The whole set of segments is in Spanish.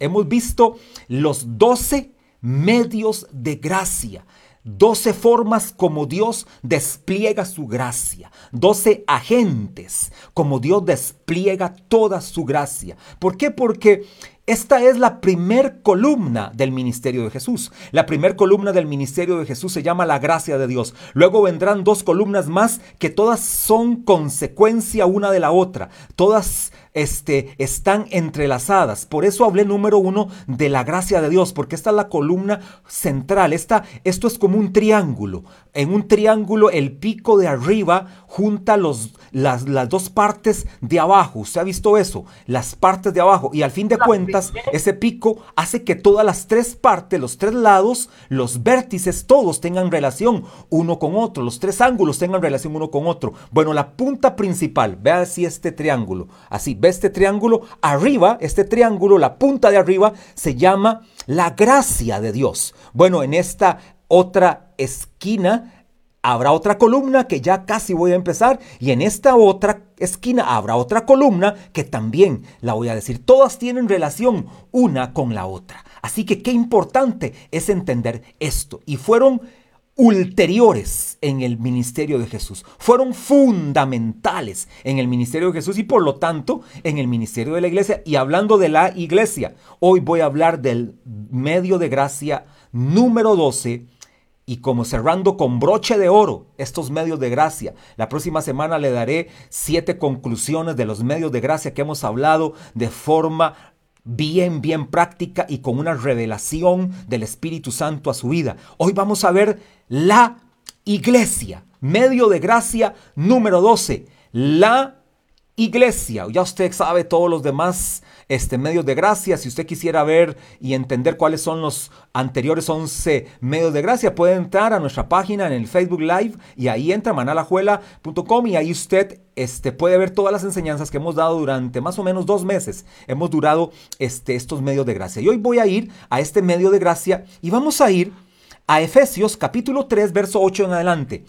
hemos visto los doce medios de gracia. Doce formas como Dios despliega su gracia. Doce agentes como Dios despliega toda su gracia. ¿Por qué? Porque esta es la primer columna del ministerio de Jesús. La primer columna del ministerio de Jesús se llama la gracia de Dios. Luego vendrán dos columnas más que todas son consecuencia una de la otra. Todas este, están entrelazadas. Por eso hablé número uno de la gracia de Dios, porque esta es la columna central. Esta, esto es como un triángulo. En un triángulo el pico de arriba junta los, las, las dos partes de abajo. ¿Usted ha visto eso? Las partes de abajo. Y al fin de cuentas, ese pico hace que todas las tres partes, los tres lados, los vértices, todos tengan relación uno con otro, los tres ángulos tengan relación uno con otro. Bueno, la punta principal, vea así este triángulo, así, ve este triángulo, arriba, este triángulo, la punta de arriba, se llama la gracia de Dios. Bueno, en esta otra esquina habrá otra columna que ya casi voy a empezar y en esta otra esquina habrá otra columna que también la voy a decir. Todas tienen relación una con la otra. Así que qué importante es entender esto. Y fueron ulteriores en el ministerio de Jesús. Fueron fundamentales en el ministerio de Jesús y por lo tanto en el ministerio de la iglesia. Y hablando de la iglesia, hoy voy a hablar del medio de gracia número 12 y como cerrando con broche de oro estos medios de gracia. La próxima semana le daré siete conclusiones de los medios de gracia que hemos hablado de forma bien, bien práctica y con una revelación del Espíritu Santo a su vida. Hoy vamos a ver la iglesia, medio de gracia número 12, la iglesia. Ya usted sabe todos los demás este, medios de gracia. Si usted quisiera ver y entender cuáles son los anteriores 11 medios de gracia, puede entrar a nuestra página en el Facebook Live y ahí entra manalajuela.com y ahí usted este, puede ver todas las enseñanzas que hemos dado durante más o menos dos meses. Hemos durado este, estos medios de gracia. Y hoy voy a ir a este medio de gracia y vamos a ir a Efesios capítulo 3, verso 8 en adelante.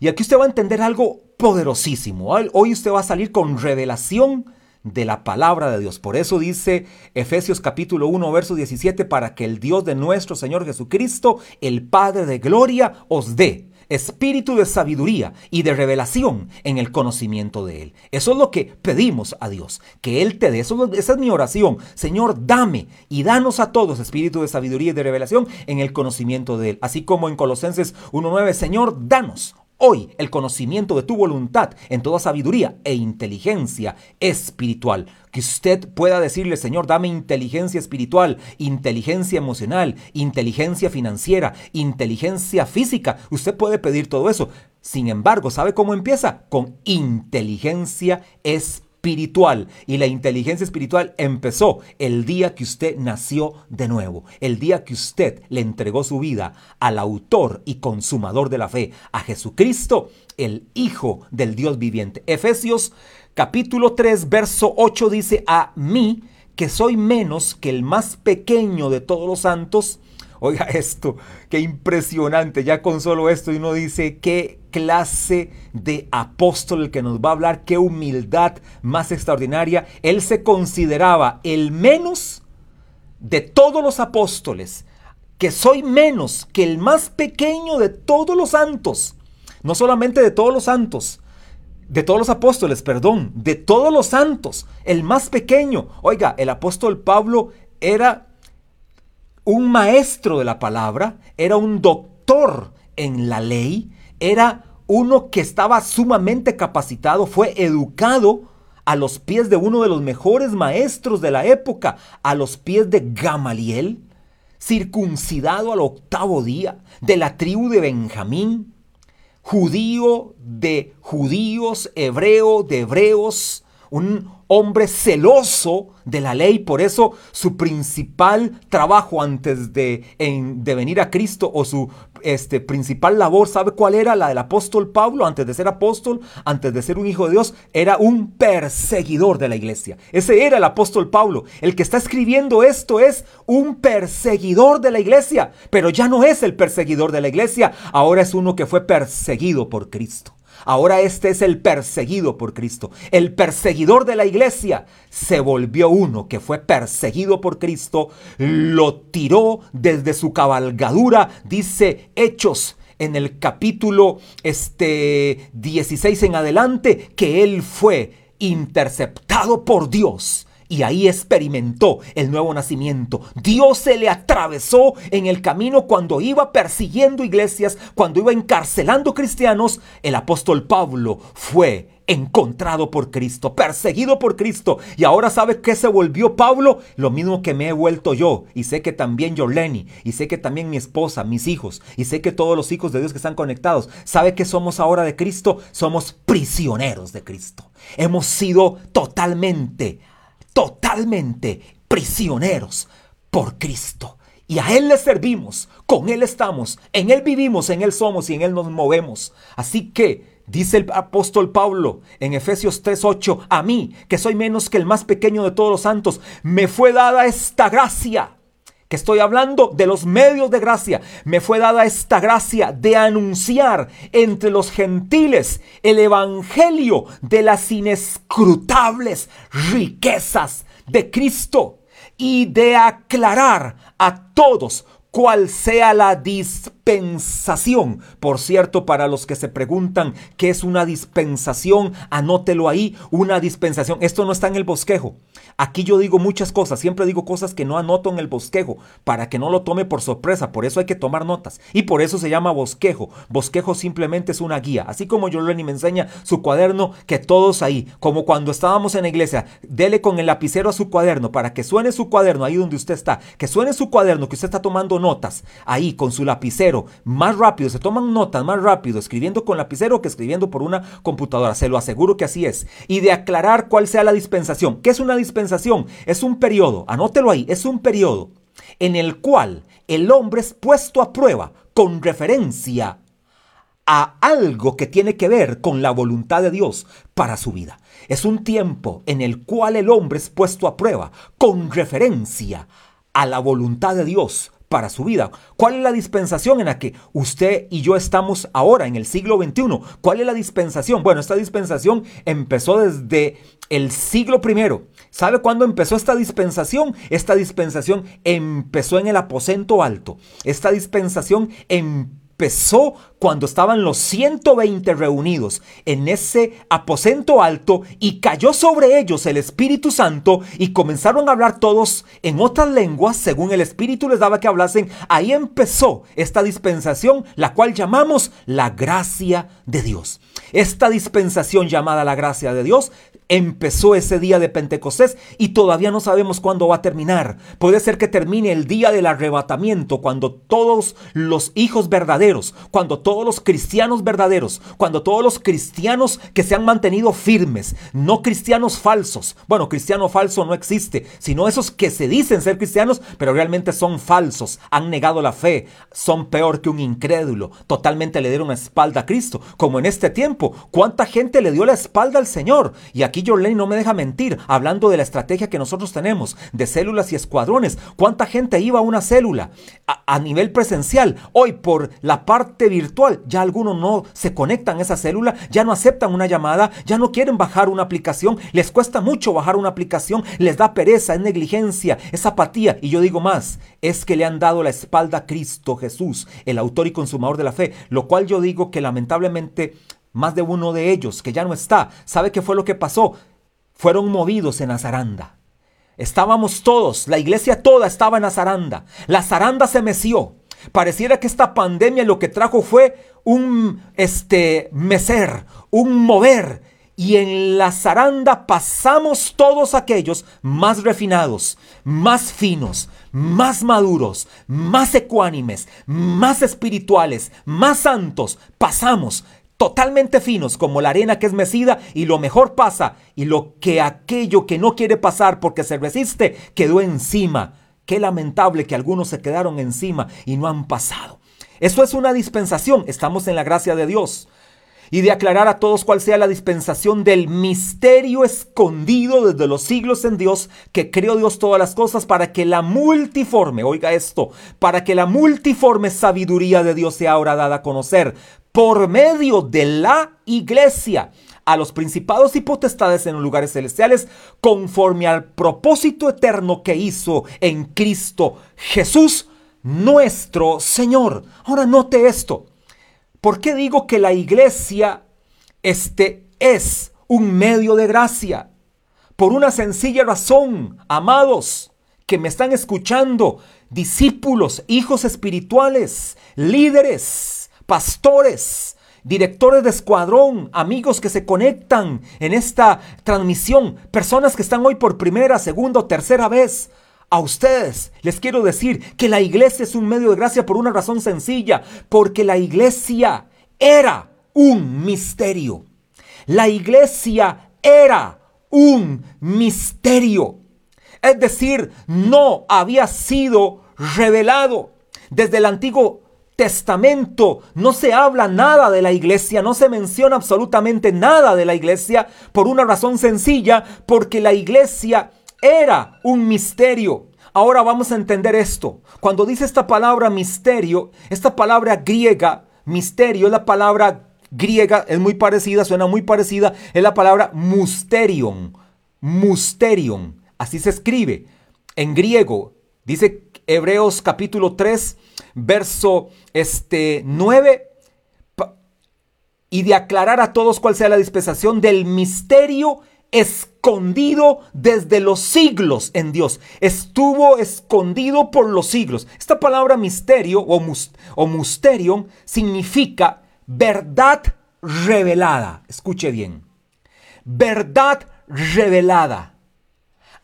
Y aquí usted va a entender algo poderosísimo. Hoy usted va a salir con revelación de la palabra de Dios. Por eso dice Efesios capítulo 1, verso 17, para que el Dios de nuestro Señor Jesucristo, el Padre de Gloria, os dé espíritu de sabiduría y de revelación en el conocimiento de Él. Eso es lo que pedimos a Dios, que Él te dé. esa es mi oración. Señor, dame y danos a todos espíritu de sabiduría y de revelación en el conocimiento de Él. Así como en Colosenses 1.9, Señor, danos hoy el conocimiento de tu voluntad en toda sabiduría e inteligencia espiritual. Que usted pueda decirle, Señor, dame inteligencia espiritual, inteligencia emocional, inteligencia financiera, inteligencia física. Usted puede pedir todo eso. Sin embargo, ¿sabe cómo empieza? Con inteligencia espiritual espiritual. Y la inteligencia espiritual empezó el día que usted nació de nuevo, el día que usted le entregó su vida al autor y consumador de la fe, a Jesucristo, el Hijo del Dios viviente. Efesios capítulo 3, verso 8 dice, a mí, que soy menos que el más pequeño de todos los santos, Oiga esto, qué impresionante. Ya con solo esto uno dice qué clase de apóstol el que nos va a hablar, qué humildad más extraordinaria. Él se consideraba el menos de todos los apóstoles, que soy menos que el más pequeño de todos los santos. No solamente de todos los santos, de todos los apóstoles, perdón, de todos los santos, el más pequeño. Oiga, el apóstol Pablo era un maestro de la palabra, era un doctor en la ley, era uno que estaba sumamente capacitado, fue educado a los pies de uno de los mejores maestros de la época, a los pies de Gamaliel, circuncidado al octavo día, de la tribu de Benjamín, judío de judíos, hebreo de hebreos, un hombre celoso de la ley, por eso su principal trabajo antes de, de venir a Cristo o su este, principal labor, ¿sabe cuál era? La del apóstol Pablo, antes de ser apóstol, antes de ser un hijo de Dios, era un perseguidor de la iglesia. Ese era el apóstol Pablo. El que está escribiendo esto es un perseguidor de la iglesia, pero ya no es el perseguidor de la iglesia, ahora es uno que fue perseguido por Cristo. Ahora este es el perseguido por Cristo. El perseguidor de la iglesia se volvió uno que fue perseguido por Cristo, lo tiró desde su cabalgadura, dice Hechos en el capítulo este 16 en adelante que él fue interceptado por Dios y ahí experimentó el nuevo nacimiento. Dios se le atravesó en el camino cuando iba persiguiendo iglesias, cuando iba encarcelando cristianos. El apóstol Pablo fue encontrado por Cristo, perseguido por Cristo. Y ahora sabe que se volvió Pablo, lo mismo que me he vuelto yo. Y sé que también Lenny, y sé que también mi esposa, mis hijos, y sé que todos los hijos de Dios que están conectados, sabe que somos ahora de Cristo, somos prisioneros de Cristo. Hemos sido totalmente totalmente prisioneros por Cristo. Y a Él le servimos, con Él estamos, en Él vivimos, en Él somos y en Él nos movemos. Así que, dice el apóstol Pablo en Efesios 3:8, a mí, que soy menos que el más pequeño de todos los santos, me fue dada esta gracia que estoy hablando de los medios de gracia, me fue dada esta gracia de anunciar entre los gentiles el evangelio de las inescrutables riquezas de Cristo y de aclarar a todos cuál sea la dispensación. Por cierto, para los que se preguntan qué es una dispensación, anótelo ahí, una dispensación. Esto no está en el bosquejo. Aquí yo digo muchas cosas, siempre digo cosas que no anoto en el bosquejo, para que no lo tome por sorpresa, por eso hay que tomar notas. Y por eso se llama bosquejo. Bosquejo simplemente es una guía. Así como Yoleni me enseña su cuaderno, que todos ahí, como cuando estábamos en la iglesia, dele con el lapicero a su cuaderno para que suene su cuaderno ahí donde usted está, que suene su cuaderno, que usted está tomando notas ahí con su lapicero, más rápido, se toman notas más rápido escribiendo con lapicero que escribiendo por una computadora, se lo aseguro que así es. Y de aclarar cuál sea la dispensación. ¿Qué es una dispensación? Es un periodo, anótelo ahí, es un periodo en el cual el hombre es puesto a prueba con referencia a algo que tiene que ver con la voluntad de Dios para su vida. Es un tiempo en el cual el hombre es puesto a prueba con referencia a la voluntad de Dios para su vida. ¿Cuál es la dispensación en la que usted y yo estamos ahora, en el siglo XXI? ¿Cuál es la dispensación? Bueno, esta dispensación empezó desde el siglo I. ¿Sabe cuándo empezó esta dispensación? Esta dispensación empezó en el aposento alto. Esta dispensación empezó empezó cuando estaban los 120 reunidos en ese aposento alto y cayó sobre ellos el Espíritu Santo y comenzaron a hablar todos en otras lenguas según el Espíritu les daba que hablasen. Ahí empezó esta dispensación, la cual llamamos la gracia de Dios. Esta dispensación llamada la gracia de Dios empezó ese día de Pentecostés y todavía no sabemos cuándo va a terminar. Puede ser que termine el día del arrebatamiento, cuando todos los hijos verdaderos, cuando todos los cristianos verdaderos, cuando todos los cristianos que se han mantenido firmes, no cristianos falsos. Bueno, cristiano falso no existe, sino esos que se dicen ser cristianos, pero realmente son falsos, han negado la fe, son peor que un incrédulo, totalmente le dieron la espalda a Cristo, como en este tiempo. ¿Cuánta gente le dio la espalda al Señor? Y aquí Jorlene no me deja mentir, hablando de la estrategia que nosotros tenemos, de células y escuadrones. ¿Cuánta gente iba a una célula a, nivel presencial? Hoy por la parte virtual, ya algunos no se conectan a esa célula, ya no aceptan una llamada, ya no quieren bajar una aplicación, les cuesta mucho bajar una aplicación, les da pereza, es negligencia, es apatía. Y yo digo más, es que le han dado la espalda a Cristo Jesús, el autor y consumador de la fe, lo cual yo digo que lamentablemente más de uno de ellos que ya no está, ¿sabe qué fue lo que pasó? Fueron movidos en la zaranda. Estábamos todos, la iglesia toda estaba en la zaranda. La zaranda se meció. Pareciera que esta pandemia lo que trajo fue un este mecer, un mover y en la zaranda pasamos todos aquellos más refinados, más finos, más maduros, más ecuánimes, más espirituales, más santos, pasamos totalmente finos como la arena que es mecida y lo mejor pasa y lo que aquello que no quiere pasar porque se resiste quedó encima. Qué lamentable que algunos se quedaron encima y no han pasado. Eso es una dispensación, estamos en la gracia de Dios y de aclarar a todos cuál sea la dispensación del misterio escondido desde los siglos en Dios, que creó Dios todas las cosas para que la multiforme, oiga esto, para que la multiforme sabiduría de Dios sea ahora dada a conocer por medio de la iglesia a los principados y potestades en los lugares celestiales conforme al propósito eterno que hizo en Cristo Jesús nuestro Señor. Ahora note esto. ¿Por qué digo que la iglesia este es un medio de gracia? Por una sencilla razón, amados, que me están escuchando, discípulos, hijos espirituales, líderes, pastores, directores de escuadrón, amigos que se conectan en esta transmisión, personas que están hoy por primera, segunda o tercera vez. A ustedes les quiero decir que la iglesia es un medio de gracia por una razón sencilla, porque la iglesia era un misterio. La iglesia era un misterio. Es decir, no había sido revelado. Desde el Antiguo Testamento no se habla nada de la iglesia, no se menciona absolutamente nada de la iglesia por una razón sencilla, porque la iglesia era un misterio. Ahora vamos a entender esto. Cuando dice esta palabra misterio, esta palabra griega, misterio, la palabra griega, es muy parecida, suena muy parecida, es la palabra musterion. Musterion, así se escribe. En griego, dice Hebreos capítulo 3, verso este, 9, y de aclarar a todos cuál sea la dispensación del misterio escondido desde los siglos en Dios. Estuvo escondido por los siglos. Esta palabra misterio o, o musterion significa verdad revelada. Escuche bien. Verdad revelada.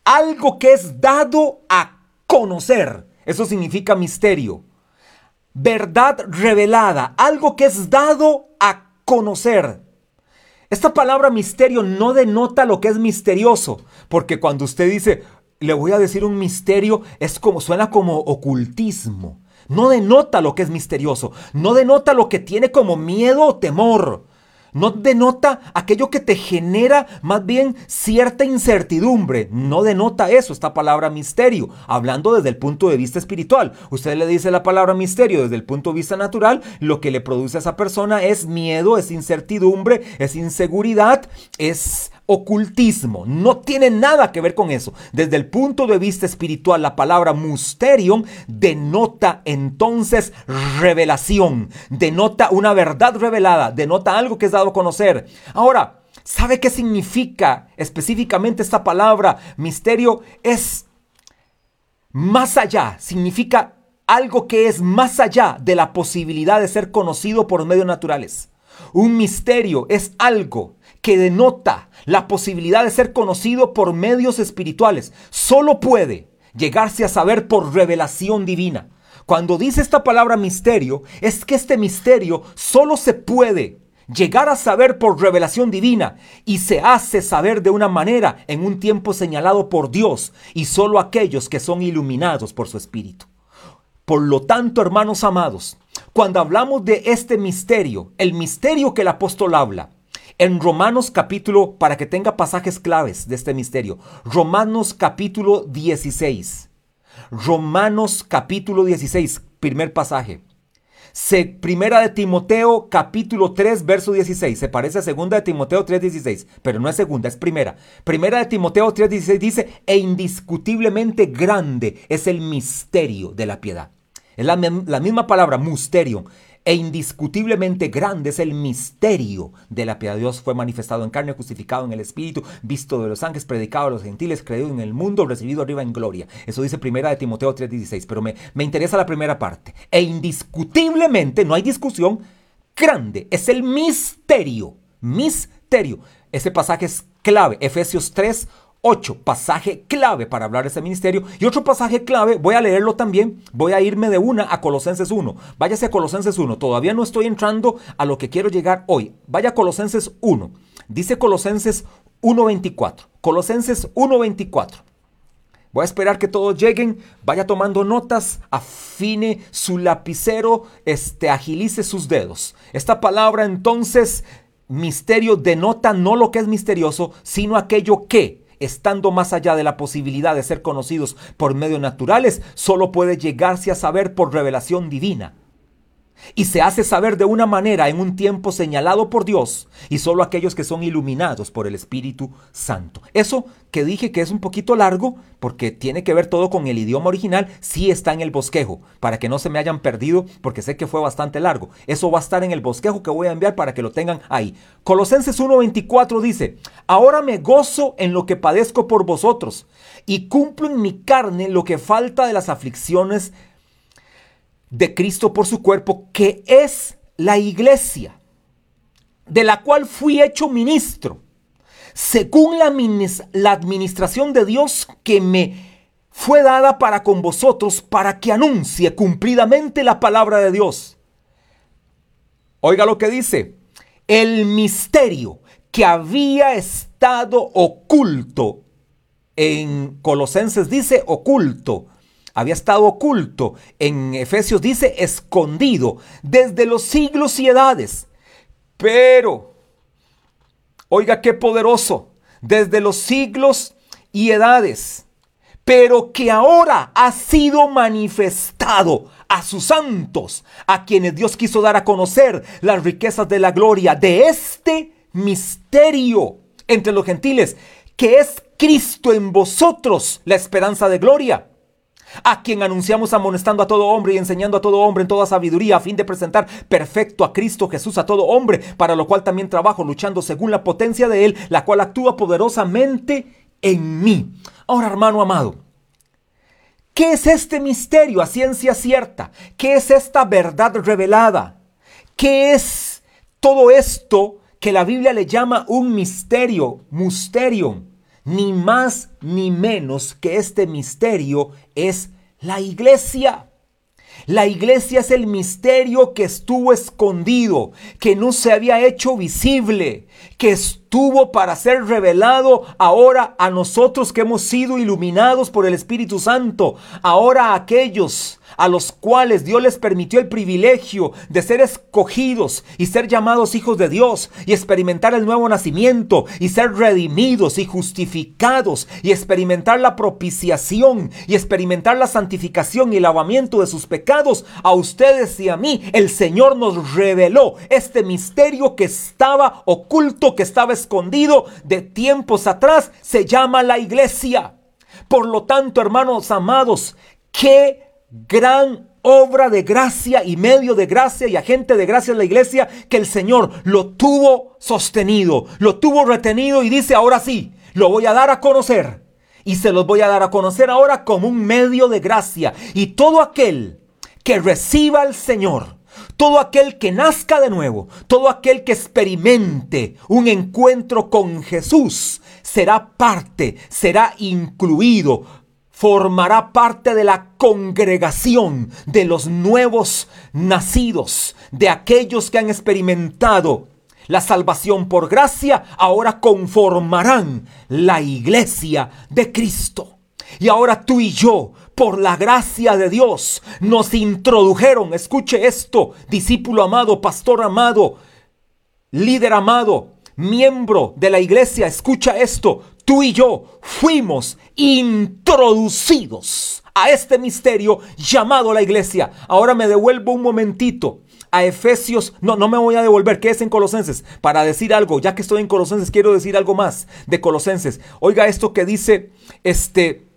Algo que es dado a conocer. Eso significa misterio. Verdad revelada. Algo que es dado a conocer. Esta palabra misterio no denota lo que es misterioso, porque cuando usted dice, le voy a decir un misterio, es como suena como ocultismo no denota lo que es misterioso, no denota lo que tiene como miedo o temor. No denota aquello que te genera más bien cierta incertidumbre. No denota eso, esta palabra misterio, hablando desde el punto de vista espiritual. Usted le dice la palabra misterio desde el punto de vista natural, lo que le produce a esa persona es miedo, es incertidumbre, es inseguridad, es ocultismo, no tiene nada que ver con eso. Desde el punto de vista espiritual, la palabra mysterium denota entonces revelación, denota una verdad revelada, denota algo que es dado a conocer. Ahora, ¿sabe qué significa específicamente esta palabra? Misterio es más allá, significa algo que es más allá de la posibilidad de ser conocido por medios naturales. Un misterio es algo que denota la posibilidad de ser conocido por medios espirituales. Solo puede llegarse a saber por revelación divina. Cuando dice esta palabra misterio, es que este misterio solo se puede llegar a saber por revelación divina y se hace saber de una manera en un tiempo señalado por Dios y solo aquellos que son iluminados por su espíritu. Por lo tanto, hermanos amados, cuando hablamos de este misterio, el misterio que el apóstol habla, en Romanos capítulo, para que tenga pasajes claves de este misterio, Romanos capítulo 16. Romanos capítulo 16, primer pasaje. Se, primera de Timoteo capítulo 3 verso 16. Se parece a segunda de Timoteo 3 16, pero no es segunda, es primera. Primera de Timoteo 3 16 dice, e indiscutiblemente grande es el misterio de la piedad. Es la misma palabra, misterio e indiscutiblemente grande es el misterio de la piedad. Dios fue manifestado en carne, justificado en el Espíritu, visto de los ángeles, predicado a los gentiles, creído en el mundo, recibido arriba en gloria. Eso dice primera de Timoteo 3:16, pero me, me interesa la primera parte. E indiscutiblemente, no hay discusión, grande es el misterio, misterio. Ese pasaje es clave, Efesios 3, 8, pasaje clave para hablar de ese ministerio. Y otro pasaje clave, voy a leerlo también, voy a irme de una a Colosenses 1. Váyase a Colosenses 1, todavía no estoy entrando a lo que quiero llegar hoy. Vaya a Colosenses 1. Dice Colosenses 1.24. Colosenses 1.24. Voy a esperar que todos lleguen, vaya tomando notas, afine su lapicero, este, agilice sus dedos. Esta palabra entonces, misterio, denota no lo que es misterioso, sino aquello que estando más allá de la posibilidad de ser conocidos por medios naturales, solo puede llegarse a saber por revelación divina. Y se hace saber de una manera en un tiempo señalado por Dios y solo aquellos que son iluminados por el Espíritu Santo. Eso que dije que es un poquito largo porque tiene que ver todo con el idioma original, sí está en el bosquejo, para que no se me hayan perdido porque sé que fue bastante largo. Eso va a estar en el bosquejo que voy a enviar para que lo tengan ahí. Colosenses 1:24 dice, ahora me gozo en lo que padezco por vosotros y cumplo en mi carne lo que falta de las aflicciones de Cristo por su cuerpo, que es la iglesia, de la cual fui hecho ministro, según la, la administración de Dios que me fue dada para con vosotros, para que anuncie cumplidamente la palabra de Dios. Oiga lo que dice, el misterio que había estado oculto, en Colosenses dice oculto, había estado oculto. En Efesios dice escondido desde los siglos y edades. Pero, oiga qué poderoso, desde los siglos y edades, pero que ahora ha sido manifestado a sus santos, a quienes Dios quiso dar a conocer las riquezas de la gloria de este misterio entre los gentiles, que es Cristo en vosotros, la esperanza de gloria a quien anunciamos amonestando a todo hombre y enseñando a todo hombre en toda sabiduría a fin de presentar perfecto a Cristo Jesús a todo hombre, para lo cual también trabajo luchando según la potencia de Él, la cual actúa poderosamente en mí. Ahora, hermano amado, ¿qué es este misterio a ciencia cierta? ¿Qué es esta verdad revelada? ¿Qué es todo esto que la Biblia le llama un misterio, mysterium? Ni más ni menos que este misterio es la iglesia. La iglesia es el misterio que estuvo escondido, que no se había hecho visible, que estuvo para ser revelado ahora a nosotros que hemos sido iluminados por el Espíritu Santo, ahora a aquellos a los cuales Dios les permitió el privilegio de ser escogidos y ser llamados hijos de Dios y experimentar el nuevo nacimiento y ser redimidos y justificados y experimentar la propiciación y experimentar la santificación y el lavamiento de sus pecados, a ustedes y a mí, el Señor nos reveló este misterio que estaba oculto, que estaba escondido de tiempos atrás, se llama la iglesia. Por lo tanto, hermanos amados, qué gran obra de gracia y medio de gracia y agente de gracia en la iglesia que el Señor lo tuvo sostenido, lo tuvo retenido y dice, ahora sí, lo voy a dar a conocer. Y se los voy a dar a conocer ahora como un medio de gracia. Y todo aquel que reciba al Señor, todo aquel que nazca de nuevo, todo aquel que experimente un encuentro con Jesús, será parte, será incluido, formará parte de la congregación de los nuevos nacidos, de aquellos que han experimentado la salvación por gracia, ahora conformarán la iglesia de Cristo. Y ahora tú y yo, por la gracia de Dios, nos introdujeron, escuche esto, discípulo amado, pastor amado, líder amado, miembro de la iglesia, escucha esto, tú y yo fuimos introducidos a este misterio llamado la iglesia. Ahora me devuelvo un momentito a Efesios, no, no me voy a devolver, que es en Colosenses, para decir algo, ya que estoy en Colosenses, quiero decir algo más de Colosenses. Oiga esto que dice este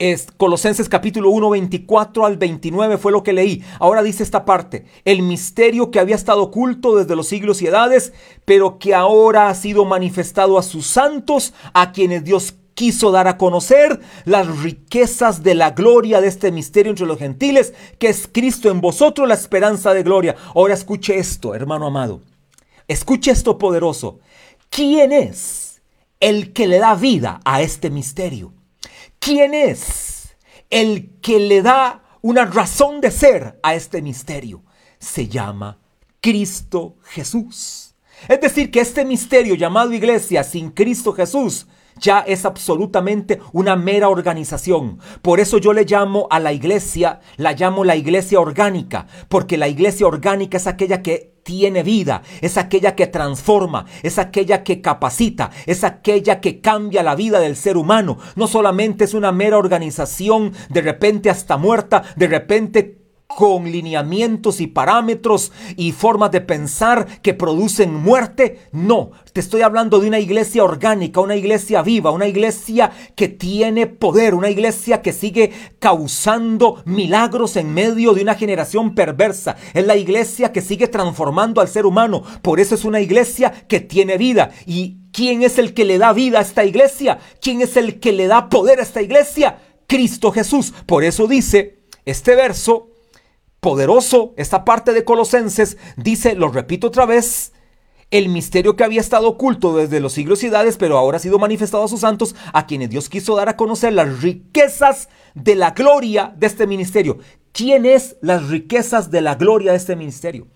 es Colosenses capítulo 1, 24 al 29 fue lo que leí. Ahora dice esta parte, el misterio que había estado oculto desde los siglos y edades, pero que ahora ha sido manifestado a sus santos, a quienes Dios quiso dar a conocer las riquezas de la gloria de este misterio entre los gentiles, que es Cristo en vosotros la esperanza de gloria. Ahora escuche esto, hermano amado. Escuche esto poderoso. ¿Quién es el que le da vida a este misterio? ¿Quién es el que le da una razón de ser a este misterio? Se llama Cristo Jesús. Es decir, que este misterio llamado iglesia sin Cristo Jesús ya es absolutamente una mera organización. Por eso yo le llamo a la iglesia, la llamo la iglesia orgánica, porque la iglesia orgánica es aquella que tiene vida, es aquella que transforma, es aquella que capacita, es aquella que cambia la vida del ser humano. No solamente es una mera organización, de repente hasta muerta, de repente con lineamientos y parámetros y formas de pensar que producen muerte. No, te estoy hablando de una iglesia orgánica, una iglesia viva, una iglesia que tiene poder, una iglesia que sigue causando milagros en medio de una generación perversa. Es la iglesia que sigue transformando al ser humano. Por eso es una iglesia que tiene vida. ¿Y quién es el que le da vida a esta iglesia? ¿Quién es el que le da poder a esta iglesia? Cristo Jesús. Por eso dice este verso poderoso, esta parte de Colosenses dice, lo repito otra vez, el misterio que había estado oculto desde los siglos y edades, pero ahora ha sido manifestado a sus santos, a quienes Dios quiso dar a conocer las riquezas de la gloria de este ministerio. ¿Quién es las riquezas de la gloria de este ministerio?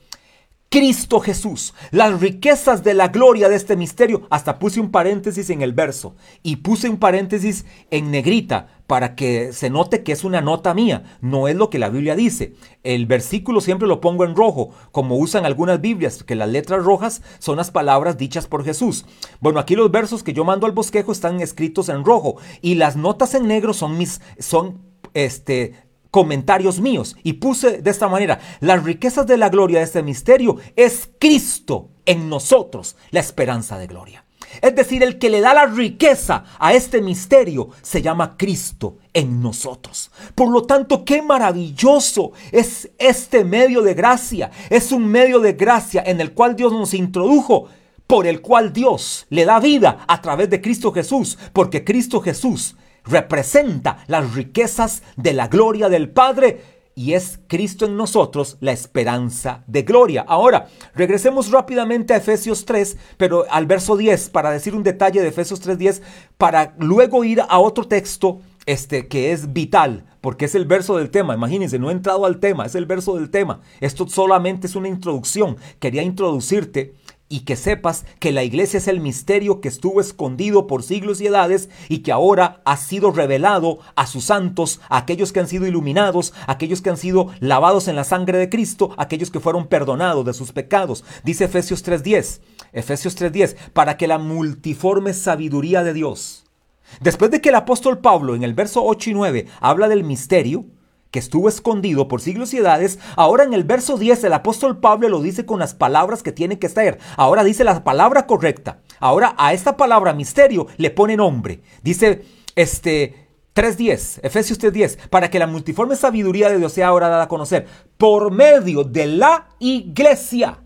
Cristo Jesús, las riquezas de la gloria de este misterio. Hasta puse un paréntesis en el verso y puse un paréntesis en negrita para que se note que es una nota mía, no es lo que la Biblia dice. El versículo siempre lo pongo en rojo, como usan algunas Biblias, que las letras rojas son las palabras dichas por Jesús. Bueno, aquí los versos que yo mando al bosquejo están escritos en rojo y las notas en negro son mis son este comentarios míos y puse de esta manera, las riquezas de la gloria de este misterio es Cristo en nosotros, la esperanza de gloria. Es decir, el que le da la riqueza a este misterio se llama Cristo en nosotros. Por lo tanto, qué maravilloso es este medio de gracia. Es un medio de gracia en el cual Dios nos introdujo, por el cual Dios le da vida a través de Cristo Jesús, porque Cristo Jesús representa las riquezas de la gloria del Padre y es Cristo en nosotros la esperanza de gloria. Ahora, regresemos rápidamente a Efesios 3, pero al verso 10 para decir un detalle de Efesios 3:10 para luego ir a otro texto este que es vital, porque es el verso del tema. Imagínense, no he entrado al tema, es el verso del tema. Esto solamente es una introducción. Quería introducirte y que sepas que la iglesia es el misterio que estuvo escondido por siglos y edades y que ahora ha sido revelado a sus santos, a aquellos que han sido iluminados, a aquellos que han sido lavados en la sangre de Cristo, a aquellos que fueron perdonados de sus pecados. Dice Efesios 3:10, Efesios 3:10, para que la multiforme sabiduría de Dios. Después de que el apóstol Pablo en el verso 8 y 9 habla del misterio, que estuvo escondido por siglos y edades, ahora en el verso 10 el apóstol Pablo lo dice con las palabras que tiene que estar. Ahora dice la palabra correcta. Ahora a esta palabra misterio le pone nombre. Dice este 3.10, Efesios 3.10, para que la multiforme sabiduría de Dios sea ahora dada a conocer por medio de la iglesia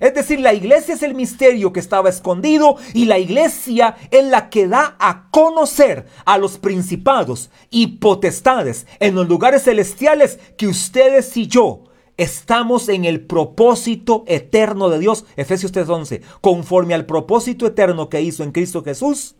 es decir, la iglesia es el misterio que estaba escondido y la iglesia es la que da a conocer a los principados y potestades en los lugares celestiales que ustedes y yo estamos en el propósito eterno de Dios. Efesios 3:11, conforme al propósito eterno que hizo en Cristo Jesús,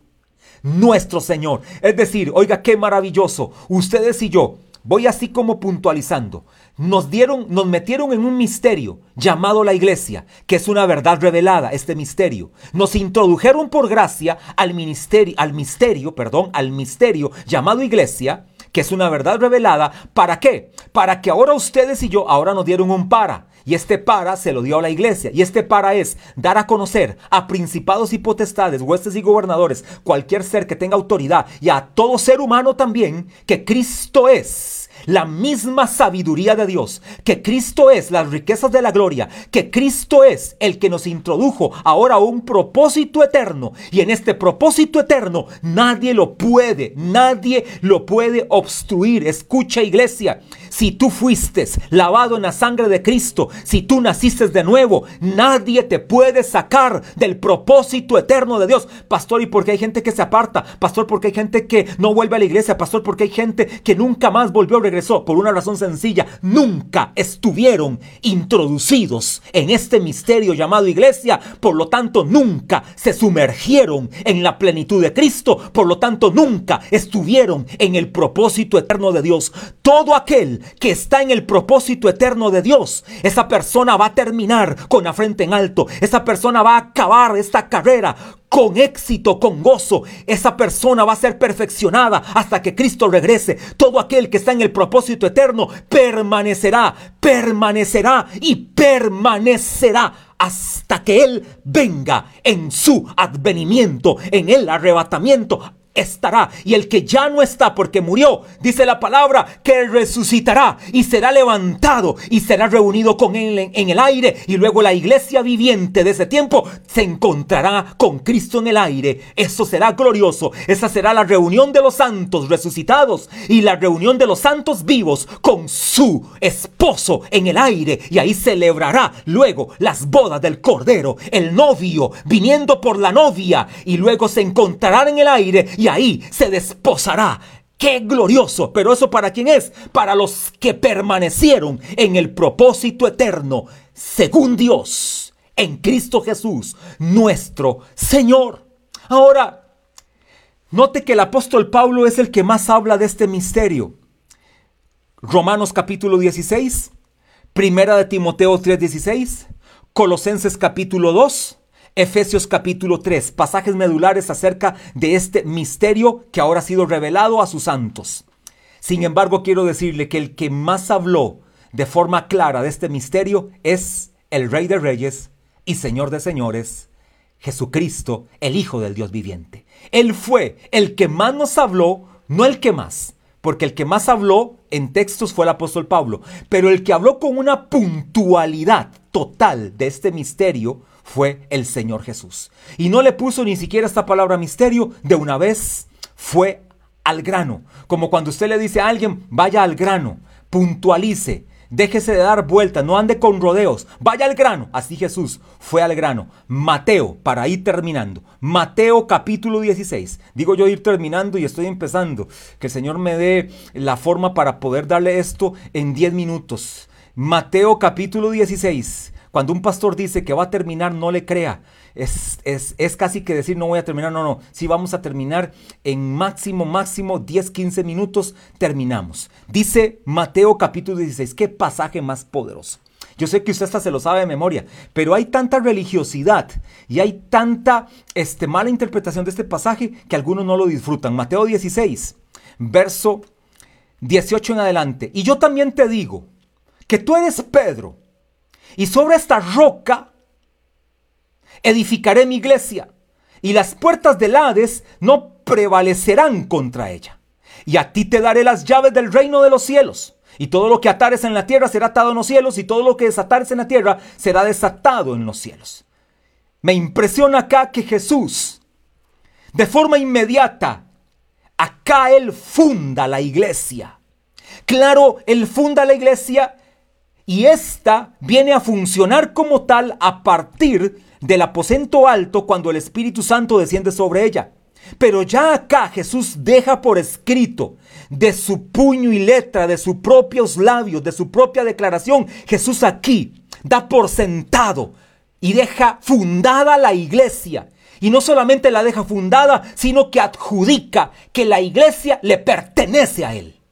nuestro Señor. Es decir, oiga, qué maravilloso. Ustedes y yo Voy así como puntualizando. Nos dieron, nos metieron en un misterio llamado la iglesia, que es una verdad revelada, este misterio. Nos introdujeron por gracia al ministerio, al misterio, perdón, al misterio llamado iglesia, que es una verdad revelada. ¿Para qué? Para que ahora ustedes y yo ahora nos dieron un para. Y este para se lo dio a la iglesia. Y este para es dar a conocer a principados y potestades, huestes y gobernadores, cualquier ser que tenga autoridad y a todo ser humano también, que Cristo es la misma sabiduría de Dios, que Cristo es las riquezas de la gloria, que Cristo es el que nos introdujo ahora a un propósito eterno. Y en este propósito eterno nadie lo puede, nadie lo puede obstruir. Escucha iglesia, si tú fuiste lavado en la sangre de Cristo, si tú naciste de nuevo, nadie te puede sacar del propósito eterno de Dios. Pastor, ¿y por qué hay gente que se aparta? Pastor, ¿por qué hay gente que no vuelve a la iglesia? Pastor, ¿por qué hay gente que nunca más volvió, Por una razón sencilla, nunca estuvieron introducidos en este misterio llamado iglesia. Por lo tanto, nunca se sumergieron en la plenitud de Cristo. Por lo tanto, nunca estuvieron en el propósito eterno de Dios. Todo aquel que está en el propósito eterno de Dios, esa persona va a terminar con la frente en alto. Esa persona va a acabar esta carrera con éxito, con gozo. Esa persona va a ser perfeccionada hasta que Cristo regrese. Todo aquel que está en el propósito eterno permanecerá, permanecerá y permanecerá hasta que Él venga en su advenimiento, en el arrebatamiento estará. Y el que ya no está porque murió, dice la palabra, que resucitará y será levantado y será reunido con él en, el aire. Y luego la iglesia viviente de ese tiempo se encontrará con Cristo en el aire. Eso será glorioso. Esa será la reunión de los santos resucitados y la reunión de los santos vivos con su esposo en el aire. Y ahí celebrará luego las bodas del Cordero, el novio viniendo por la novia. Y luego se encontrarán en el aire ahí se desposará. ¡Qué glorioso! Pero eso para quién es? Para los que permanecieron en el propósito eterno, según Dios, en Cristo Jesús, nuestro Señor. Ahora, note que el apóstol Pablo es el que más habla de este misterio. Romanos capítulo 16, Primera de Timoteo 3:16, Colosenses capítulo 2, Efesios capítulo 3, pasajes medulares acerca de este misterio que ahora ha sido revelado a sus santos. Sin embargo, quiero decirle que el que más habló de forma clara de este misterio es el Rey de Reyes y Señor de Señores, Jesucristo, el Hijo del Dios viviente. Él fue el que más nos habló, no el que más, porque el que más habló en textos fue el apóstol Pablo, pero el que habló con una puntualidad total de este misterio fue el Señor Jesús. Y no le puso ni siquiera esta palabra misterio, de una vez fue al grano. Como cuando usted le dice a alguien, vaya al grano, puntualice, déjese de dar vueltas, no ande con rodeos, vaya al grano. Así Jesús fue al grano. Mateo, para ir terminando. Mateo capítulo 16. Digo yo ir terminando y estoy empezando. Que el Señor me dé la forma para poder darle esto en 10 minutos. Mateo capítulo 16. Cuando un pastor dice que va a terminar, no le crea. Es, es, casi que decir no voy a terminar, no, no. Si vamos a terminar en máximo, máximo 10, 15 minutos, terminamos. Dice Mateo capítulo 16, qué pasaje más poderoso. Yo sé que usted hasta se lo sabe de memoria, pero hay tanta religiosidad y hay tanta este, mala interpretación de este pasaje que algunos no lo disfrutan. Mateo 16, verso 18 en adelante. Y yo también te digo que tú eres Pedro y sobre esta roca edificaré mi iglesia, y las puertas del Hades no prevalecerán contra ella. Y a ti te daré las llaves del reino de los cielos. Y todo lo que atares en la tierra será atado en los cielos, y todo lo que desatares en la tierra será desatado en los cielos. Me impresiona acá que Jesús, de forma inmediata, acá Él funda la iglesia. Claro, Él funda la iglesia y esta viene a funcionar como tal a partir del aposento alto cuando el Espíritu Santo desciende sobre ella. Pero ya acá Jesús deja por escrito de su puño y letra, de sus propios labios, de su propia declaración, Jesús aquí da por sentado y deja fundada la iglesia. Y no solamente la deja fundada, sino que adjudica que la iglesia le pertenece a él.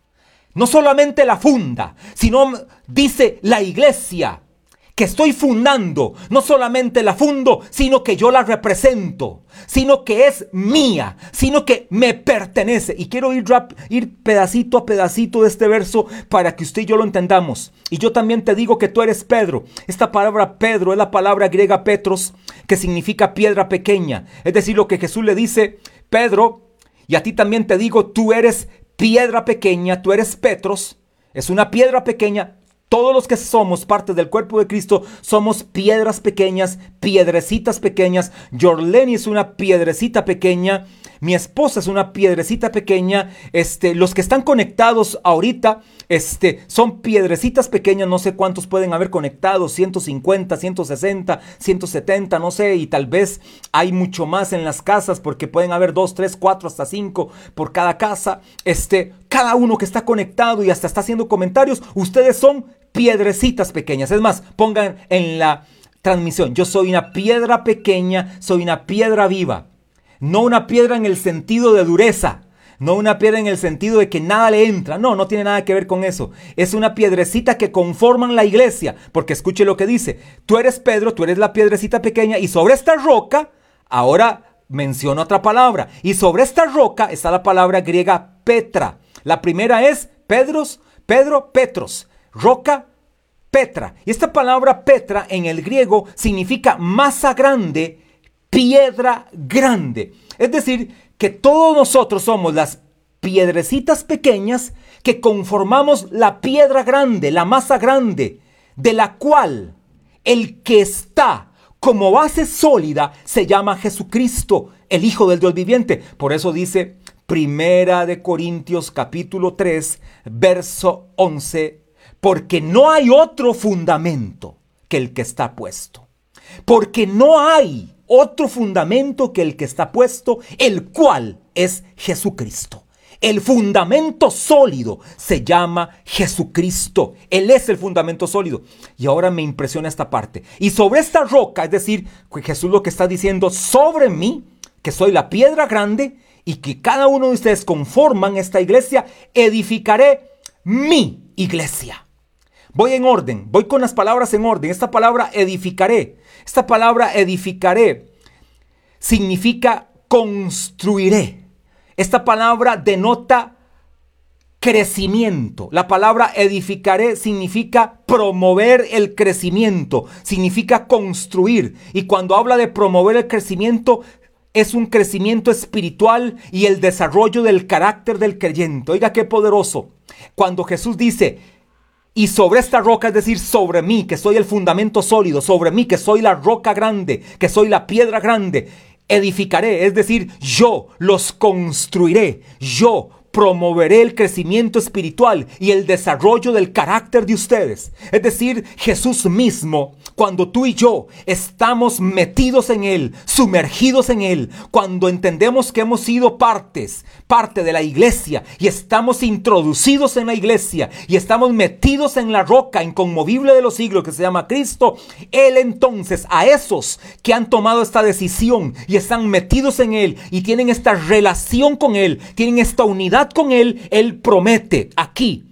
No solamente la funda, sino dice la iglesia que estoy fundando. No solamente la fundo, sino que yo la represento, sino que es mía, sino que me pertenece. Y quiero ir, ir pedacito a pedacito de este verso para que usted y yo lo entendamos. Y yo también te digo que tú eres Pedro. Esta palabra Pedro es la palabra griega Petros, que significa piedra pequeña. Es decir, lo que Jesús le dice, Pedro, y a ti también te digo, tú eres piedra pequeña, tú eres Petros, es una piedra pequeña. Todos los que somos parte del cuerpo de Cristo somos piedras pequeñas, piedrecitas pequeñas. Jorleni es una piedrecita pequeña. Mi esposa es una piedrecita pequeña. Este, los que están conectados ahorita, este, son piedrecitas pequeñas. No sé cuántos pueden haber conectados. 150, 160, 170, no sé. Y tal vez hay mucho más en las casas porque pueden haber 2, 3, 4, hasta 5 por cada casa. Este, cada uno que está conectado y hasta está haciendo comentarios, ustedes son piedrecitas pequeñas. Es más, pongan en la transmisión, yo soy una piedra pequeña, soy una piedra viva. No una piedra en el sentido de dureza. No una piedra en el sentido de que nada le entra. No, no tiene nada que ver con eso. Es una piedrecita que conforman la iglesia. Porque escuche lo que dice. Tú eres Pedro, tú eres la piedrecita pequeña y sobre esta roca, ahora menciono otra palabra. Y sobre esta roca está la palabra griega Petra. La primera es Pedros, Pedro, Petros. Roca, Petra. Y esta palabra Petra en el griego significa masa grande piedra grande. Es decir, que todos nosotros somos las piedrecitas pequeñas que conformamos la piedra grande, la masa grande, de la cual el que está como base sólida se llama Jesucristo, el Hijo del Dios viviente. Por eso dice Primera de Corintios capítulo 3, verso 11, porque no hay otro fundamento que el que está puesto. Porque no hay otro fundamento que el que está puesto, el cual es Jesucristo. El fundamento sólido se llama Jesucristo. Él es el fundamento sólido. Y ahora me impresiona esta parte. Y sobre esta roca, es decir, Jesús lo que está diciendo, sobre mí, que soy la piedra grande, y que cada uno de ustedes conforman esta iglesia, edificaré mi iglesia. Voy en orden, voy con las palabras en orden. Esta palabra edificaré esta palabra edificaré significa construiré. Esta palabra denota crecimiento. La palabra edificaré significa promover el crecimiento, significa construir. Y cuando habla de promover el crecimiento, es un crecimiento espiritual y el desarrollo del carácter del creyente. Oiga qué poderoso. Cuando Jesús dice, y sobre esta roca, es decir, sobre mí, que soy el fundamento sólido, sobre mí, que soy la roca grande, que soy la piedra grande, edificaré, es decir, yo los construiré, yo promoveré el crecimiento espiritual y el desarrollo del carácter de ustedes. Es decir, Jesús mismo, cuando tú y yo estamos metidos en Él, sumergidos en Él, cuando entendemos que hemos sido partes, parte de la iglesia y estamos introducidos en la iglesia y estamos metidos en la roca inconmovible de los siglos que se llama Cristo, Él entonces a esos que han tomado esta decisión y están metidos en Él y tienen esta relación con Él, tienen esta unidad con Él, Él promete aquí,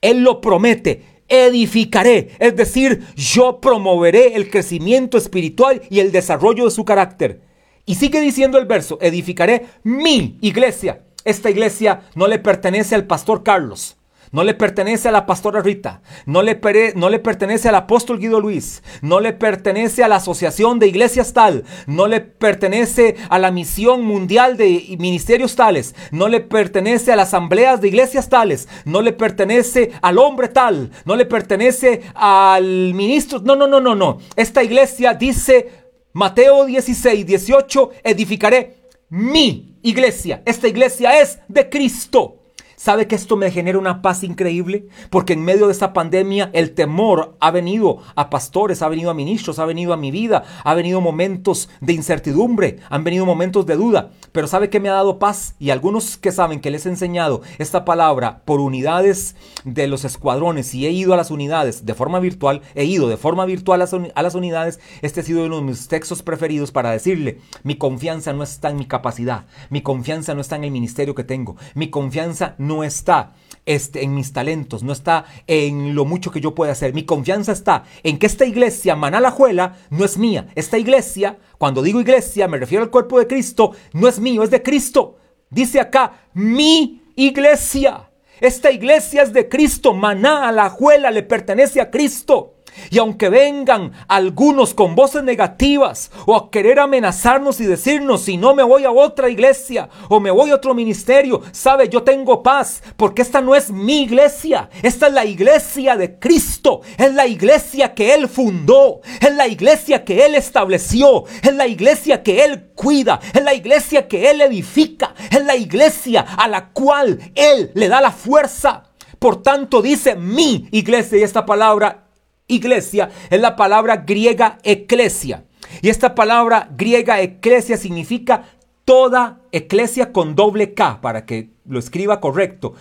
Él lo promete, edificaré, es decir, yo promoveré el crecimiento espiritual y el desarrollo de su carácter. Y sigue diciendo el verso, edificaré mi iglesia. Esta iglesia no le pertenece al pastor Carlos. No le pertenece a la pastora Rita, no le, no le, pertenece al apóstol Guido Luis, no le pertenece a la asociación de iglesias tal, no le pertenece a la misión mundial de ministerios tales, no le pertenece a las asambleas de iglesias tales, no le pertenece al hombre tal, no le pertenece al ministro. No, no, no, no, no. Esta iglesia dice Mateo 16, 18, edificaré mi iglesia. Esta iglesia es de Cristo. ¿Sabe que esto me genera una paz increíble? Porque en medio de esta pandemia el temor ha venido a pastores, ha venido a ministros, ha venido a mi vida, ha venido momentos de incertidumbre, han venido momentos de duda. Pero ¿sabe que me ha dado paz? Y algunos que saben que les he enseñado esta palabra por unidades de los escuadrones y he ido a las unidades de forma virtual, he ido de forma virtual a las unidades, este ha sido uno de mis textos preferidos para decirle, mi confianza no está en mi capacidad, mi confianza no está en el ministerio que tengo, mi confianza está este, en mis talentos, no está en lo mucho que yo pueda hacer. Mi confianza está en que esta iglesia, Manalajuela, no es mía. Esta iglesia, cuando digo iglesia, me refiero al cuerpo de Cristo, no es mío, es de Cristo. Dice acá, mi iglesia. Esta iglesia es de Cristo. Maná, Alajuela, le pertenece a Cristo. Y aunque vengan algunos con voces negativas o a querer amenazarnos y decirnos si no me voy a otra iglesia o me voy a otro ministerio, sabe, yo tengo paz porque esta no es mi iglesia, esta es la iglesia de Cristo, es la iglesia que Él fundó, es la iglesia que Él estableció, es la iglesia que Él cuida, es la iglesia que Él edifica, es la iglesia a la cual Él le da la fuerza. Por tanto, dice mi iglesia y esta palabra iglesia es la palabra griega eclesia. Y esta palabra griega eclesia significa toda eclesia con doble K, para que lo escriba correcto.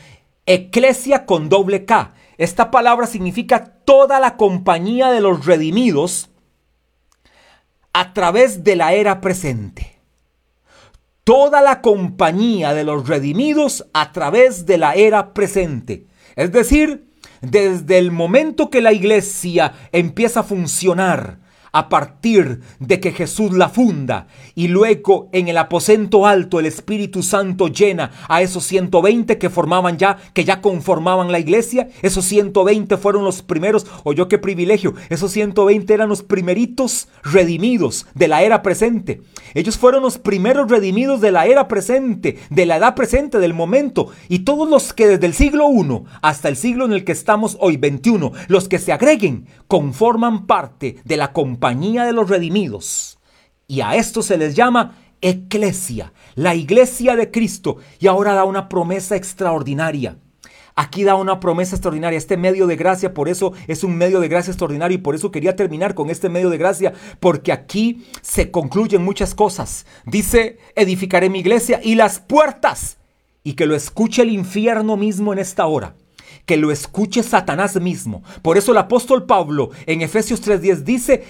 Eclesia con doble K. Esta palabra significa toda la compañía de los redimidos a través de la era presente. Toda la compañía de los redimidos a través de la era presente. Es decir, desde el momento que la iglesia empieza a funcionar a partir de que Jesús la funda y luego en el aposento alto el Espíritu Santo llena a esos 120 que formaban ya, que ya conformaban la iglesia. Esos 120 fueron los primeros, o yo qué privilegio, esos 120 eran los primeritos redimidos de la era presente. Ellos fueron los primeros redimidos de la era presente, de la edad presente, del momento. Y todos los que desde el siglo I hasta el siglo en el que estamos hoy, 21, los que se agreguen, conforman parte de la compañía de los redimidos. Y a esto se les llama eclesia, la iglesia de Cristo. Y ahora da una promesa extraordinaria. Aquí da una promesa extraordinaria, este medio de gracia, por eso es un medio de gracia extraordinario y por eso quería terminar con este medio de gracia, porque aquí se concluyen muchas cosas. Dice, edificaré mi iglesia y las puertas, y que lo escuche el infierno mismo en esta hora que lo escuche Satanás mismo. Por eso el apóstol Pablo en Efesios 3:10 dice,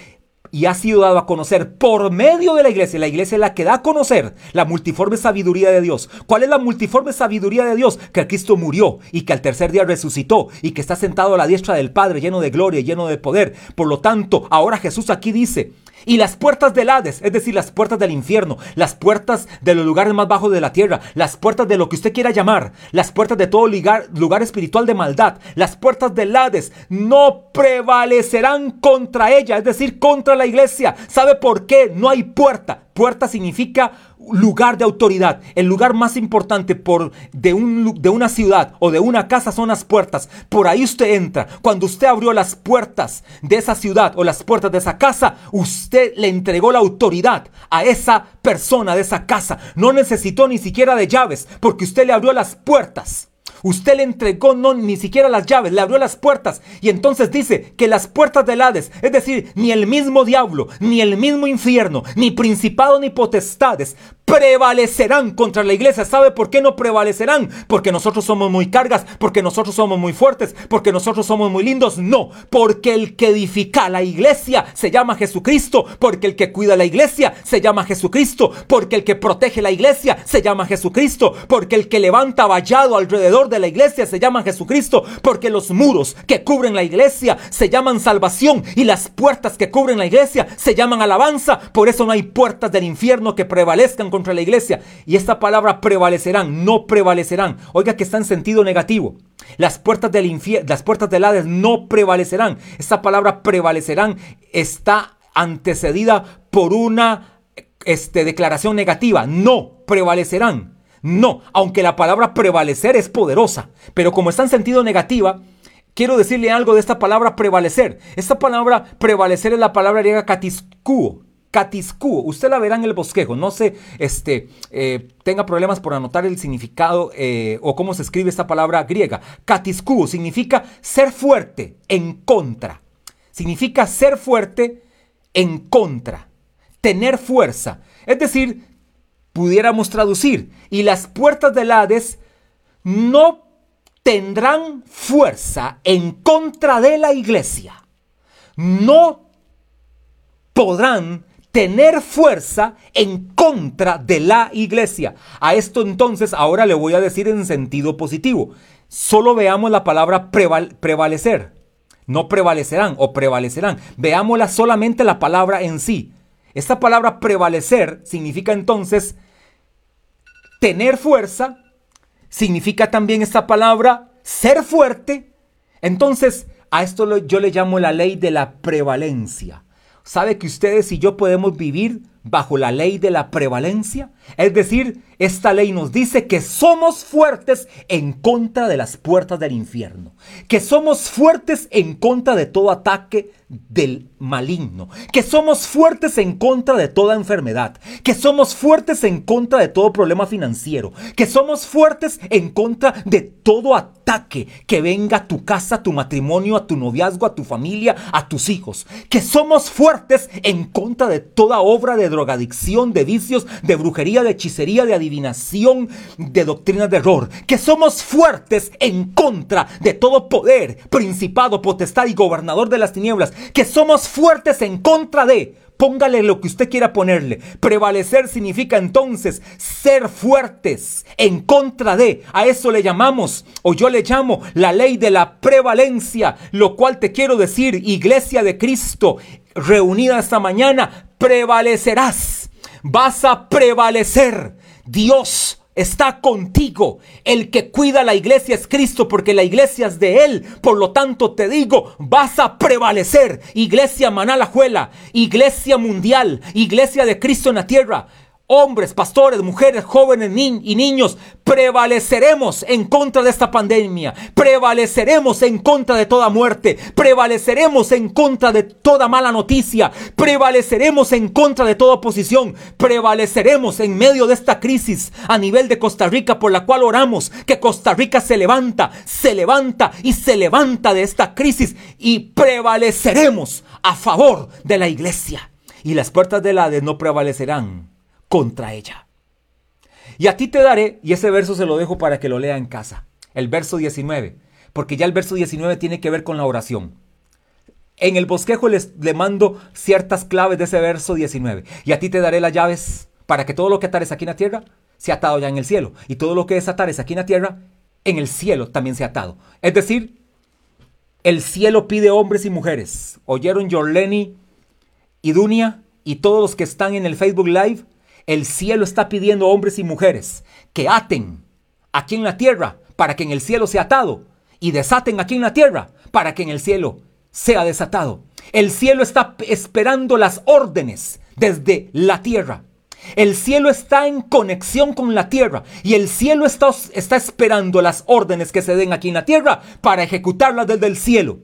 y ha sido dado a conocer por medio de la iglesia. La iglesia es la que da a conocer la multiforme sabiduría de Dios. ¿Cuál es la multiforme sabiduría de Dios? Que Cristo murió y que al tercer día resucitó y que está sentado a la diestra del Padre lleno de gloria y lleno de poder. Por lo tanto, ahora Jesús aquí dice, y las puertas del Hades, es decir, las puertas del infierno, las puertas de los lugares más bajos de la tierra, las puertas de lo que usted quiera llamar, las puertas de todo lugar, lugar espiritual de maldad, las puertas del Hades no prevalecerán contra ella, es decir, contra la iglesia. ¿Sabe por qué? No hay puerta. Puerta significa lugar de autoridad. El lugar más importante por, de, un, de una ciudad o de una casa son las puertas. Por ahí usted entra. Cuando usted abrió las puertas de esa ciudad o las puertas de esa casa, usted le entregó la autoridad a esa persona de esa casa. No necesitó ni siquiera de llaves porque usted le abrió las puertas. Usted le entregó no ni siquiera las llaves, le abrió las puertas. Y entonces dice que las puertas del Hades, es decir, ni el mismo diablo, ni el mismo infierno, ni principado, ni potestades, prevalecerán contra la iglesia. ¿Sabe por qué no prevalecerán? Porque nosotros somos muy cargas, porque nosotros somos muy fuertes, porque nosotros somos muy lindos. No, porque el que edifica la iglesia se llama Jesucristo, porque el que cuida la iglesia se llama Jesucristo, porque el que protege la iglesia se llama Jesucristo, porque el que levanta vallado alrededor de la iglesia se llama Jesucristo, porque los muros que cubren la iglesia se llaman salvación y las puertas que cubren la iglesia se llaman alabanza. Por eso no hay puertas del infierno que prevalezcan contra la iglesia. Y esta palabra prevalecerán, no prevalecerán. Oiga que está en sentido negativo. Las puertas del infierno, las puertas del Hades no prevalecerán. Esta palabra prevalecerán está antecedida por una este, declaración negativa. No prevalecerán. No, aunque la palabra prevalecer es poderosa, pero como está en sentido negativa, quiero decirle algo de esta palabra prevalecer. Esta palabra prevalecer es la palabra griega katiskuo, Catiscuo, usted la verá en el bosquejo, no se este, eh, tenga problemas por anotar el significado eh, o cómo se escribe esta palabra griega. Catiscuo significa ser fuerte en contra, significa ser fuerte en contra, tener fuerza. Es decir, pudiéramos traducir, y las puertas del Hades no tendrán fuerza en contra de la iglesia. No podrán tener fuerza en contra de la iglesia. A esto entonces ahora le voy a decir en sentido positivo. Solo veamos la palabra prevalecer. No prevalecerán o prevalecerán. Veámosla solamente la palabra en sí. Esta palabra prevalecer significa entonces tener fuerza. Significa también esta palabra ser fuerte. Entonces, a esto yo le llamo la ley de la prevalencia. ¿Sabe que ustedes y yo podemos vivir bajo la ley de la prevalencia? Es decir, esta ley nos dice que somos fuertes en contra de las puertas del infierno, que somos fuertes en contra de todo ataque del maligno, que somos fuertes en contra de toda enfermedad, que somos fuertes en contra de todo problema financiero, que somos fuertes en contra de todo ataque que venga a tu casa, a tu matrimonio, a tu noviazgo, a tu familia, a tus hijos, que somos fuertes en contra de toda obra de drogadicción, de vicios, de brujería, de hechicería, de adivinación, de doctrinas de error, que somos fuertes en contra de todo poder, principado, potestad y gobernador de las tinieblas, que somos fuertes en contra de, póngale lo que usted quiera ponerle. Prevalecer significa entonces ser fuertes en contra de. A eso le llamamos, o yo le llamo, la ley de la prevalencia, lo cual te quiero decir, iglesia de Cristo, reunida esta mañana, prevalecerás. Vas a prevalecer. Dios está contigo. El que cuida la iglesia es Cristo porque la iglesia es de Él. Por lo tanto te digo, vas a prevalecer. Iglesia Manalajuela, iglesia mundial, iglesia de Cristo en la tierra hombres, pastores, mujeres, jóvenes y niños, prevaleceremos en contra de esta pandemia, prevaleceremos en contra de toda muerte, prevaleceremos en contra de toda mala noticia, prevaleceremos en contra de toda oposición, prevaleceremos en medio de esta crisis a nivel de Costa Rica por la cual oramos que Costa Rica se levanta, se levanta y se levanta de esta crisis y prevaleceremos a favor de la iglesia. Y las puertas del Hades no prevalecerán contra ella. Y a ti te daré, y ese verso se lo dejo para que lo lea en casa, el verso 19, porque ya el verso 19 tiene que ver con la oración. En el bosquejo les, le mando ciertas claves de ese verso 19. Y a ti te daré las llaves para que todo lo que atares aquí en la tierra sea atado ya en el cielo. Y todo lo que desatares aquí en la tierra, en el cielo también sea atado. Es decir, el cielo pide hombres y mujeres. ¿Oyeron Jorleni y Dunia y todos los que están en el Facebook Live? El cielo está pidiendo hombres y mujeres que aten aquí en la tierra para que en el cielo sea atado y desaten aquí en la tierra para que en el cielo sea desatado. El cielo está esperando las órdenes desde la tierra. El cielo está en conexión con la tierra y el cielo está, está esperando las órdenes que se den aquí en la tierra para ejecutarlas desde el cielo.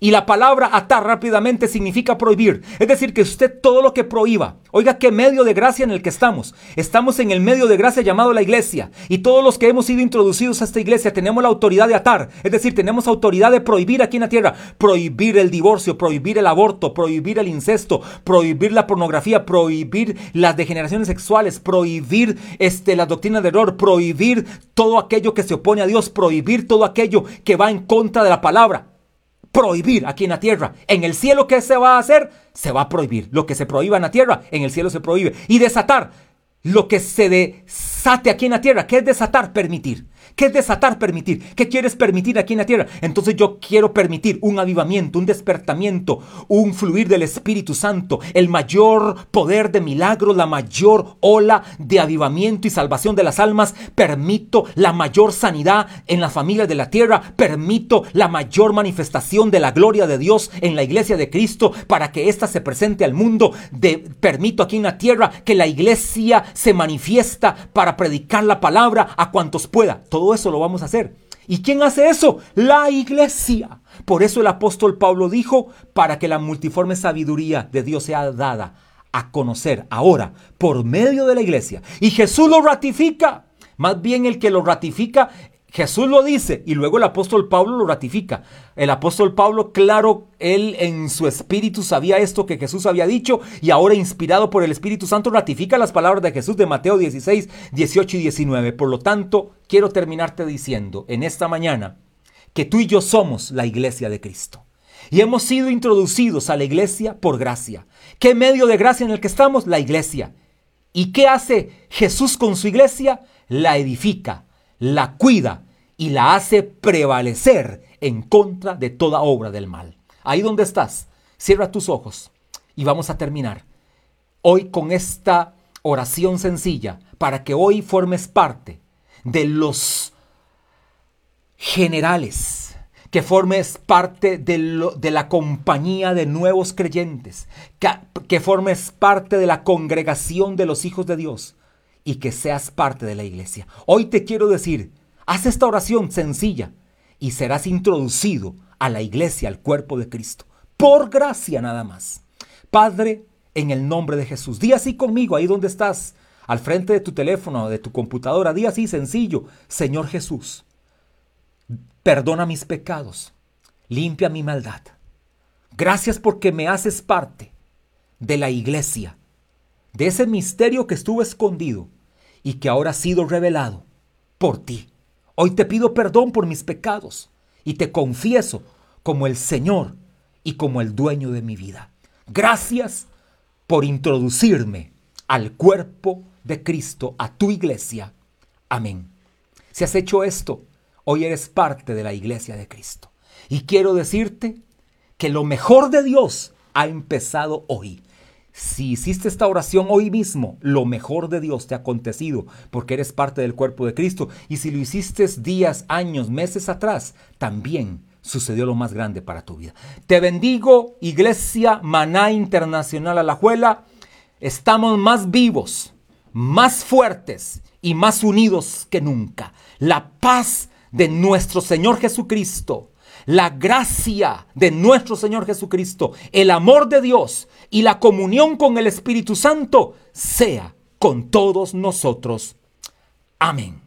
Y la palabra atar rápidamente significa prohibir. Es decir, que usted todo lo que prohíba, oiga qué medio de gracia en el que estamos. Estamos en el medio de gracia llamado la iglesia. Y todos los que hemos sido introducidos a esta iglesia tenemos la autoridad de atar. Es decir, tenemos autoridad de prohibir aquí en la tierra. Prohibir el divorcio, prohibir el aborto, prohibir el incesto, prohibir la pornografía, prohibir las degeneraciones sexuales, prohibir este, las doctrinas de error, prohibir todo aquello que se opone a Dios, prohibir todo aquello que va en contra de la palabra prohibir aquí en la tierra. En el cielo, ¿qué se va a hacer? Se va a prohibir. Lo que se prohíba en la tierra, en el cielo se prohíbe. Y desatar lo que se desate aquí en la tierra. ¿Qué es desatar? Permitir. ¿Qué es desatar? Permitir. ¿Qué quieres permitir aquí en la tierra? Entonces yo quiero permitir un avivamiento, un despertamiento, un fluir del Espíritu Santo, el mayor poder de milagro, la mayor ola de avivamiento y salvación de las almas. Permito la mayor sanidad en las familias de la tierra. Permito la mayor manifestación de la gloria de Dios en la iglesia de Cristo para que ésta se presente al mundo. De, permito aquí en la tierra que la iglesia se manifiesta para predicar la palabra a cuantos pueda. Todo eso lo vamos a hacer. ¿Y quién hace eso? La iglesia. Por eso el apóstol Pablo dijo, para que la multiforme sabiduría de Dios sea dada a conocer ahora por medio de la iglesia. Y Jesús lo ratifica. Más bien el que lo ratifica Jesús lo dice y luego el apóstol Pablo lo ratifica. El apóstol Pablo, claro, él en su espíritu sabía esto que Jesús había dicho y ahora inspirado por el Espíritu Santo ratifica las palabras de Jesús de Mateo 16, 18 y 19. Por lo tanto, quiero terminarte diciendo en esta mañana que tú y yo somos la iglesia de Cristo. Y hemos sido introducidos a la iglesia por gracia. ¿Qué medio de gracia en el que estamos? La iglesia. ¿Y qué hace Jesús con su iglesia? La edifica, la cuida, y la hace prevalecer en contra de toda obra del mal. Ahí donde estás, cierra tus ojos y vamos a terminar hoy con esta oración sencilla para que hoy formes parte de los generales, que formes parte de, de la compañía de nuevos creyentes, que, que formes parte de la congregación de los hijos de Dios y que seas parte de la iglesia. Hoy te quiero decir, Haz esta oración sencilla y serás introducido a la iglesia, al cuerpo de Cristo. Por gracia nada más. Padre, en el nombre de Jesús. Di así conmigo, ahí donde estás, al frente de tu teléfono o de tu computadora. Di así sencillo, Señor Jesús, perdona mis pecados, limpia mi maldad. Gracias porque me haces parte de la iglesia, de ese misterio que estuvo escondido y que ahora ha sido revelado por ti. Hoy te pido perdón por mis pecados y te confieso como el Señor y como el dueño de mi vida. Gracias por introducirme al cuerpo de Cristo, a tu iglesia. Amén. Si has hecho esto, hoy eres parte de la iglesia de Cristo. Y quiero decirte que lo mejor de Dios ha empezado hoy. Si hiciste esta oración hoy mismo, lo mejor de Dios te ha acontecido porque eres parte del cuerpo de Cristo. Y si lo hiciste días, años, meses atrás, también sucedió lo más grande para tu vida. Te bendigo, Iglesia Maná Internacional Alajuela. Estamos más vivos, más fuertes y más unidos que nunca. La paz de nuestro Señor Jesucristo la gracia de nuestro Señor Jesucristo, el amor de Dios y la comunión con el Espíritu Santo sea con todos nosotros. Amén.